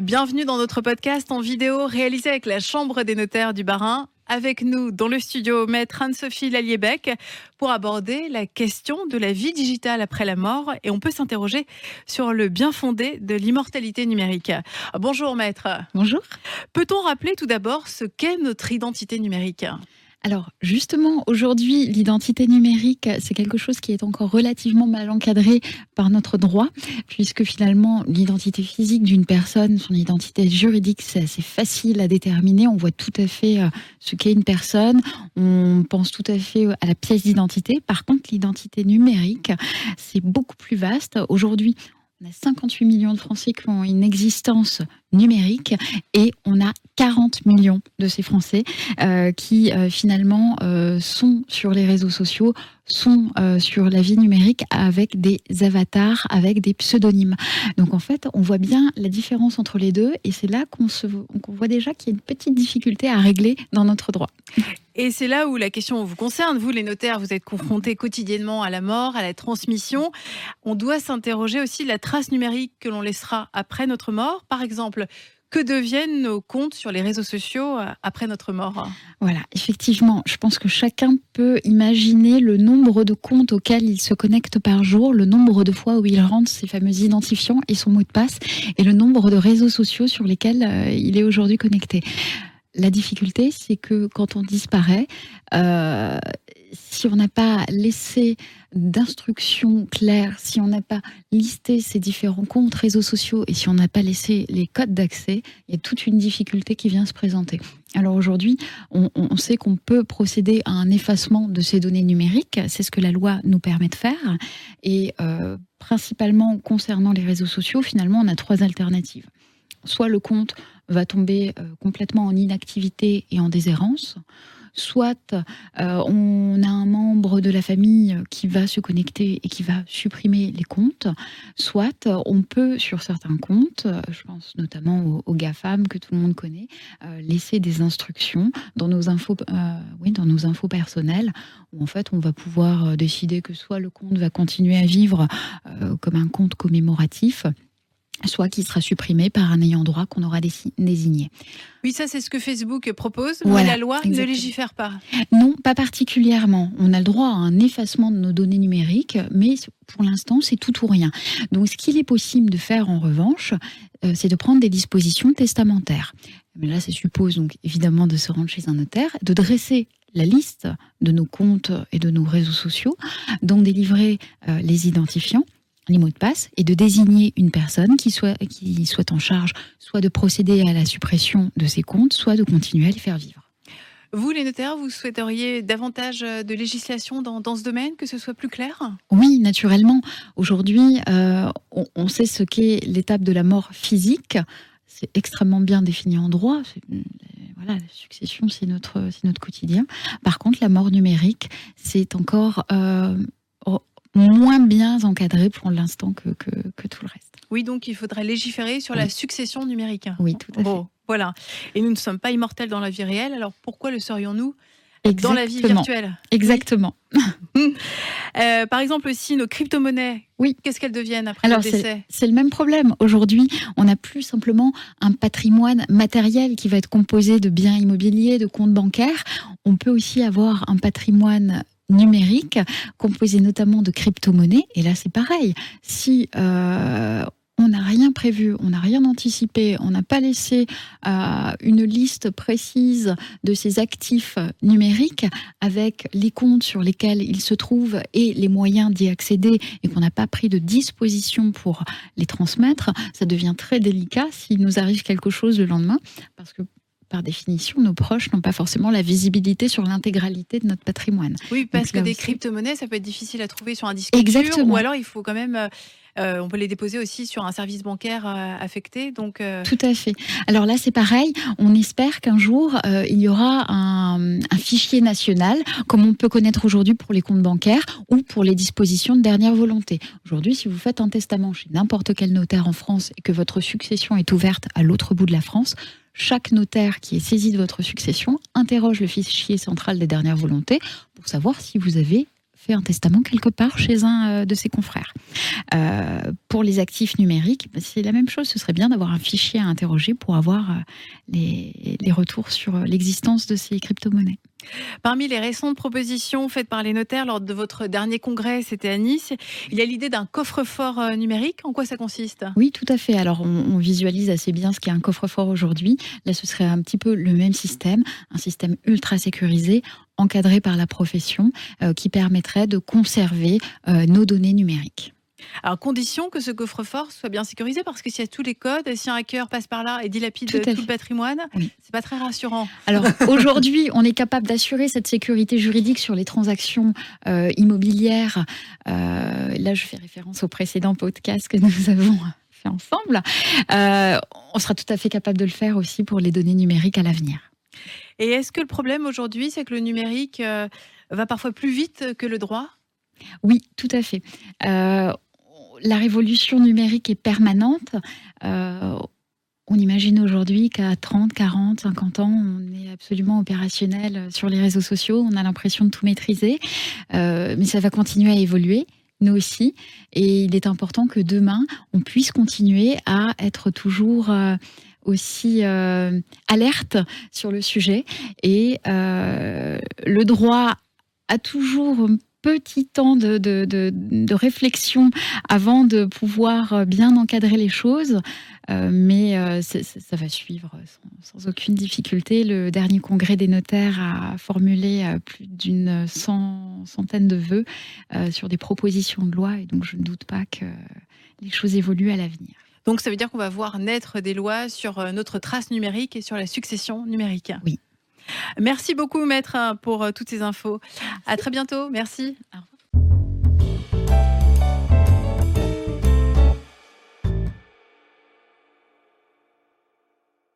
Bienvenue dans notre podcast en vidéo réalisé avec la Chambre des notaires du Barin. Avec nous dans le studio, maître Anne-Sophie Lalliébec pour aborder la question de la vie digitale après la mort et on peut s'interroger sur le bien fondé de l'immortalité numérique. Bonjour maître. Bonjour. Peut-on rappeler tout d'abord ce qu'est notre identité numérique? Alors justement, aujourd'hui, l'identité numérique, c'est quelque chose qui est encore relativement mal encadré par notre droit, puisque finalement, l'identité physique d'une personne, son identité juridique, c'est assez facile à déterminer. On voit tout à fait euh, ce qu'est une personne, on pense tout à fait à la pièce d'identité. Par contre, l'identité numérique, c'est beaucoup plus vaste. Aujourd'hui, on a 58 millions de Français qui ont une existence numérique et on a 40 millions de ces Français euh, qui euh, finalement euh, sont sur les réseaux sociaux, sont sur la vie numérique avec des avatars, avec des pseudonymes. Donc en fait, on voit bien la différence entre les deux et c'est là qu'on qu'on voit déjà qu'il y a une petite difficulté à régler dans notre droit. Et c'est là où la question vous concerne. Vous, les notaires, vous êtes confrontés quotidiennement à la mort, à la transmission. On doit s'interroger aussi de la trace numérique que l'on laissera après notre mort. Par exemple, que deviennent nos comptes sur les réseaux sociaux euh, après notre mort? Voilà, effectivement, je pense que chacun peut imaginer le nombre de comptes auxquels il se connecte par jour, le nombre de fois où il rentre ses fameux identifiants et son mot de passe, et le nombre de réseaux sociaux sur lesquels euh, il est aujourd'hui connecté. La difficulté, c'est que quand on disparaît, euh, si on n'a pas laissé d'instructions claires, si on n'a pas listé ces différents comptes réseaux sociaux et si on n'a pas laissé les codes d'accès, il y a toute une difficulté qui vient se présenter. Alors aujourd'hui, on, sait qu'on peut procéder à un effacement de ces données numériques, c'est ce que la loi nous permet de faire. Et euh, principalement concernant les réseaux sociaux, finalement, on a trois alternatives. Soit le compte va tomber euh, complètement en inactivité et en déshérence, soit euh, on a un membre de la famille qui va se connecter et qui va supprimer les comptes, soit on peut sur certains comptes, je pense notamment aux, GAFAM que tout le monde connaît, euh, laisser des instructions dans nos infos, euh, oui, dans nos infos personnelles où en fait on va pouvoir décider que soit le compte va continuer à vivre comme un compte commémoratif, soit qui sera supprimé par un ayant droit qu'on aura désigné. Oui, ça c'est ce que Facebook propose, mais la loi ne légifère pas. Non, pas particulièrement. On a le droit à un effacement de nos données numériques, mais pour l'instant c'est tout ou rien. Donc ce qu'il est possible de faire en revanche, euh, c'est de prendre des dispositions testamentaires. Mais là, ça suppose donc évidemment de se rendre chez un notaire, de dresser la liste de nos comptes et de nos réseaux sociaux, d'en délivrer euh, les identifiants les mots de passe et de désigner une personne qui soit, qui soit en charge soit de procéder à la suppression de ces comptes, soit de continuer à les faire vivre. Vous, les notaires, vous souhaiteriez davantage de législation dans, dans ce domaine, que ce soit plus clair? Oui, naturellement. Aujourd'hui, euh, on, sait ce qu'est l'étape de la mort physique. C'est extrêmement bien défini en droit. Voilà, la succession, c'est notre, notre quotidien. Par contre, la mort numérique, c'est encore euh, moins bien encadré pour l'instant que, que, tout le reste. Oui, donc il faudrait légiférer sur la succession numérique. Oui, tout à fait. Voilà. Et nous ne sommes pas immortels dans la vie réelle, alors pourquoi le serions-nous dans la vie virtuelle? Exactement. Euh, par exemple aussi nos crypto-monnaies. Oui. Qu'est-ce qu'elles deviennent après le décès? C'est le même problème. Aujourd'hui, on n'a plus simplement un patrimoine matériel qui va être composé de biens immobiliers, de comptes bancaires. On peut aussi avoir un patrimoine numérique, composé notamment de crypto-monnaies. Et là, c'est pareil. Si euh, on n'a rien prévu, on n'a rien anticipé, on n'a pas laissé euh, une liste précise de ces actifs numériques avec les comptes sur lesquels ils se trouvent et les moyens d'y accéder et qu'on n'a pas pris de disposition pour les transmettre, ça devient très délicat s'il nous arrive quelque chose le lendemain parce que par définition, nos proches n'ont pas forcément la visibilité sur l'intégralité de notre patrimoine. Oui, parce que des crypto-monnaies, ça peut être difficile à trouver sur un disque Exactement. ou alors il faut quand même euh, euh, on peut les déposer aussi sur un service bancaire euh, affecté. Donc, Tout à fait. Alors là, c'est pareil. On espère qu'un jour, il y aura un, un, fichier national, comme on peut connaître aujourd'hui pour les comptes bancaires ou pour les dispositions de dernière volonté. Aujourd'hui, si vous faites un testament chez n'importe quel notaire en France et que votre succession est ouverte à l'autre bout de la France, chaque notaire qui est saisi de votre succession interroge le fichier central des dernières volontés pour savoir si vous avez fait un testament quelque part chez un de ses confrères. pour les actifs numériques, bah, c'est la même chose. Ce serait bien d'avoir un fichier à interroger pour avoir les, les retours sur l'existence de ces crypto-monnaies. Parmi les récentes propositions faites par les notaires lors de votre dernier congrès, c'était à Nice, il y a l'idée d'un coffre-fort euh, numérique. En quoi ça consiste? Oui, tout à fait. Alors, on, visualise assez bien ce qu'est un coffre-fort aujourd'hui. Là, ce serait un petit peu le même système, un système ultra sécurisé, encadré par la profession, euh, qui permettrait de conserver euh, nos données numériques. Alors, condition que ce coffre-fort soit bien sécurisé, parce que s'il y a tous les codes, si un hacker passe par là et dilapide tout, le patrimoine, c'est pas très rassurant. Alors, aujourd'hui, on est capable d'assurer cette sécurité juridique sur les transactions euh, immobilières. Euh, là, je fais référence au précédent podcast que nous avons fait ensemble. Euh, on sera tout à fait capable de le faire aussi pour les données numériques à l'avenir. Et est-ce que le problème aujourd'hui, c'est que le numérique va parfois plus vite que le droit? Oui, tout à fait la révolution numérique est permanente. Euh, on imagine aujourd'hui qu'à 30, 40, 50 ans, on est absolument opérationnel sur les réseaux sociaux, on a l'impression de tout maîtriser, euh, mais ça va continuer à évoluer, nous aussi, et il est important que demain, on puisse continuer à être toujours... Euh, aussi alerte sur le sujet. Et le droit a toujours petit temps de, de, réflexion avant de pouvoir euh, bien encadrer les choses, euh, mais euh, ça va suivre sans, aucune difficulté. Le dernier congrès des notaires a formulé plus d'une centaine de vœux sur des propositions de loi, et donc je ne doute pas que les choses évoluent à l'avenir. Donc ça veut dire qu'on va voir naître des lois sur notre trace numérique et sur la succession numérique. Oui. Merci beaucoup, maître, pour euh, toutes ces infos. À très bientôt. Merci.